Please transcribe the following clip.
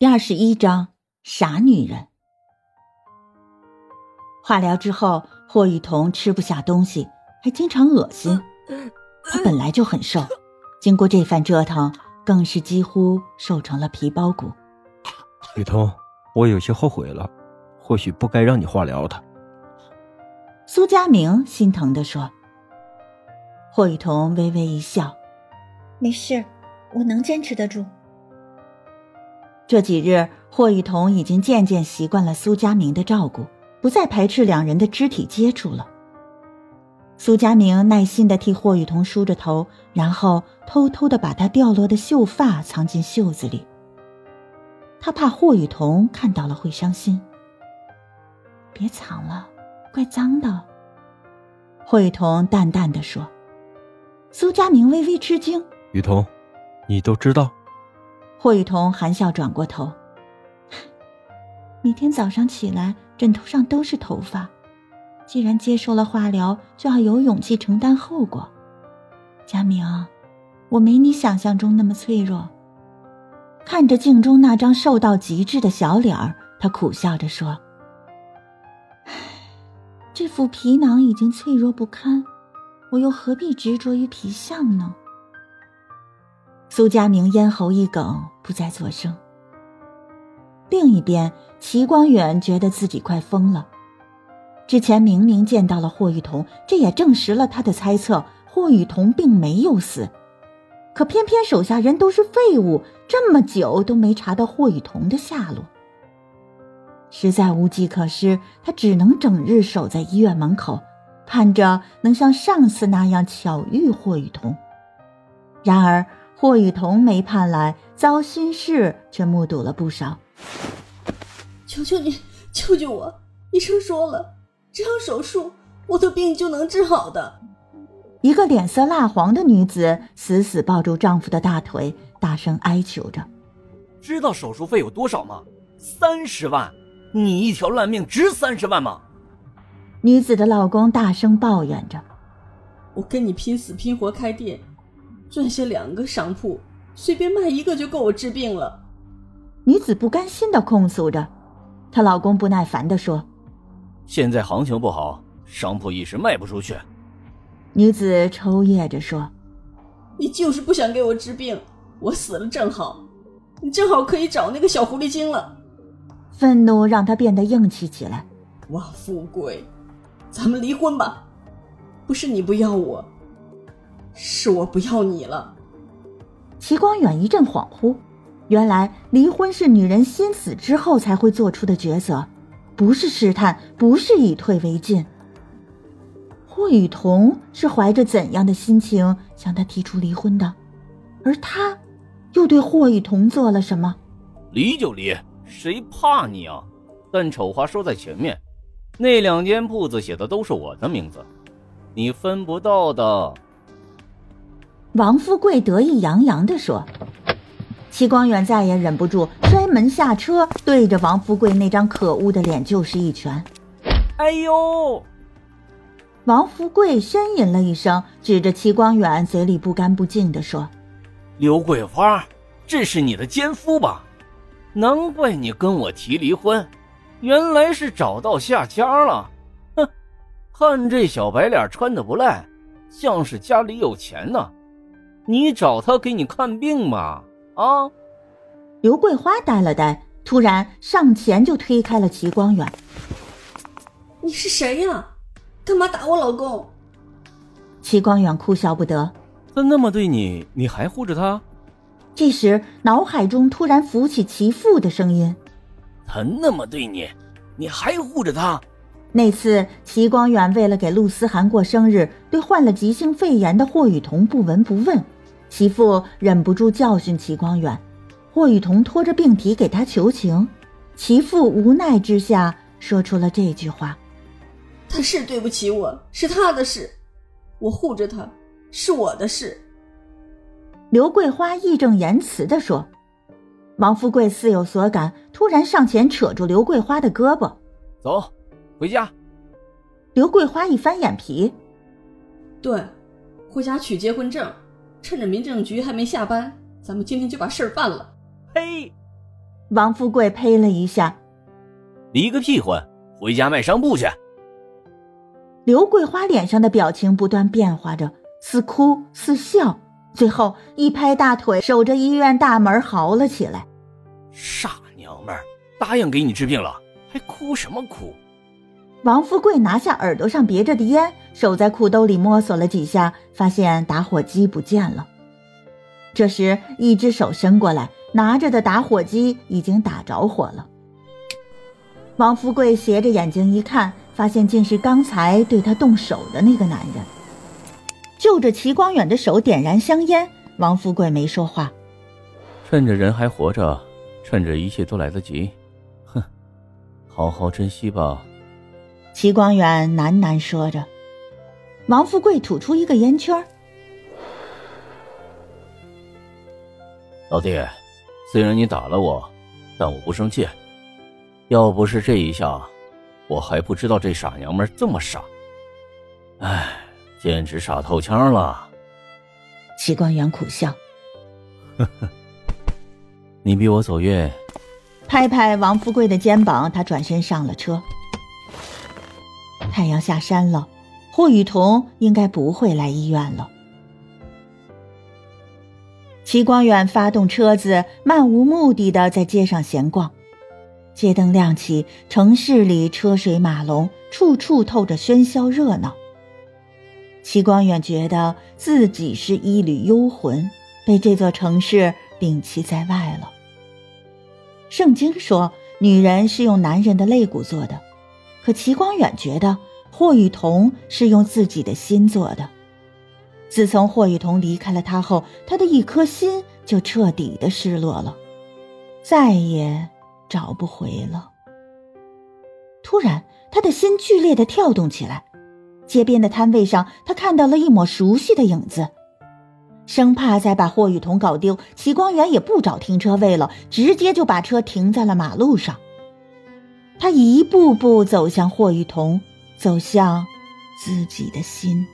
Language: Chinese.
第二十一章傻女人。化疗之后，霍雨桐吃不下东西，还经常恶心。她本来就很瘦，经过这番折腾，更是几乎瘦成了皮包骨。雨桐，我有些后悔了，或许不该让你化疗的。苏佳明心疼的说。霍雨桐微微一笑：“没事，我能坚持得住。”这几日，霍雨桐已经渐渐习惯了苏佳明的照顾，不再排斥两人的肢体接触了。苏佳明耐心的替霍雨桐梳着头，然后偷偷的把她掉落的秀发藏进袖子里。他怕霍雨桐看到了会伤心。别藏了，怪脏的。霍雨桐淡淡的说。苏佳明微微吃惊：“雨桐，你都知道？”霍雨桐含笑转过头。每天早上起来，枕头上都是头发。既然接受了化疗，就要有勇气承担后果。佳明，我没你想象中那么脆弱。看着镜中那张瘦到极致的小脸儿，他苦笑着说：“这副皮囊已经脆弱不堪，我又何必执着于皮相呢？”苏佳明咽喉一哽，不再作声。另一边，齐光远觉得自己快疯了。之前明明见到了霍雨桐，这也证实了他的猜测：霍雨桐并没有死。可偏偏手下人都是废物，这么久都没查到霍雨桐的下落。实在无计可施，他只能整日守在医院门口，盼着能像上次那样巧遇霍雨桐。然而，霍雨桐没盼来，糟心事却目睹了不少。求求你，救救我！医生说了，只要手术，我的病就能治好的。一个脸色蜡黄的女子死死抱住丈夫的大腿，大声哀求着：“知道手术费有多少吗？三十万！你一条烂命值三十万吗？”女子的老公大声抱怨着：“我跟你拼死拼活开店。”赚下两个商铺，随便卖一个就够我治病了。女子不甘心的控诉着，她老公不耐烦的说：“现在行情不好，商铺一时卖不出去。”女子抽噎着说：“你就是不想给我治病，我死了正好，你正好可以找那个小狐狸精了。”愤怒让她变得硬气起来。王富贵，咱们离婚吧，不是你不要我。是我不要你了。齐光远一阵恍惚，原来离婚是女人心死之后才会做出的抉择，不是试探，不是以退为进。霍雨桐是怀着怎样的心情向他提出离婚的？而他，又对霍雨桐做了什么？离就离，谁怕你啊？但丑话说在前面，那两间铺子写的都是我的名字，你分不到的。王富贵得意洋洋地说：“齐光远再也忍不住，摔门下车，对着王富贵那张可恶的脸就是一拳。”哎呦！王富贵呻吟了一声，指着齐光远，嘴里不干不净地说：“刘桂花，这是你的奸夫吧？难怪你跟我提离婚，原来是找到下家了。哼，看这小白脸穿的不赖，像是家里有钱呢。”你找他给你看病吗？啊！刘桂花呆了呆，突然上前就推开了齐光远。你是谁呀？干嘛打我老公？齐光远哭笑不得。他那么对你，你还护着他？这时脑海中突然浮起齐父的声音：“他那么对你，你还护着他？”那次齐光远为了给陆思涵过生日，对患了急性肺炎的霍雨桐不闻不问。其父忍不住教训齐光远，霍雨桐拖着病体给他求情，其父无奈之下说出了这句话：“他是对不起我，是他的事，我护着他是我的事。”刘桂花义正言辞地说。王富贵似有所感，突然上前扯住刘桂花的胳膊：“走，回家。”刘桂花一翻眼皮：“对，回家取结婚证。”趁着民政局还没下班，咱们今天就把事儿办了。呸，王富贵呸了一下：“离个屁婚，回家卖商铺去。”刘桂花脸上的表情不断变化着，似哭似笑，最后一拍大腿，守着医院大门嚎了起来：“傻娘们儿，答应给你治病了，还哭什么哭？”王富贵拿下耳朵上别着的烟，手在裤兜里摸索了几下，发现打火机不见了。这时，一只手伸过来，拿着的打火机已经打着火了。王富贵斜着眼睛一看，发现竟是刚才对他动手的那个男人。就着齐光远的手点燃香烟，王富贵没说话。趁着人还活着，趁着一切都来得及，哼，好好珍惜吧。齐光远喃喃说着，王富贵吐出一个烟圈。老弟，虽然你打了我，但我不生气。要不是这一下，我还不知道这傻娘们这么傻。哎，简直傻透腔了。齐光远苦笑，呵呵，你比我走运。拍拍王富贵的肩膀，他转身上了车。太阳下山了，霍雨桐应该不会来医院了。齐光远发动车子，漫无目的的在街上闲逛。街灯亮起，城市里车水马龙，处处透着喧嚣热闹。齐光远觉得自己是一缕幽魂，被这座城市摒弃在外了。圣经说，女人是用男人的肋骨做的，可齐光远觉得。霍雨桐是用自己的心做的。自从霍雨桐离开了他后，他的一颗心就彻底的失落了，再也找不回了。突然，他的心剧烈的跳动起来。街边的摊位上，他看到了一抹熟悉的影子。生怕再把霍雨桐搞丢，齐光远也不找停车位了，直接就把车停在了马路上。他一步步走向霍雨桐。走向自己的心。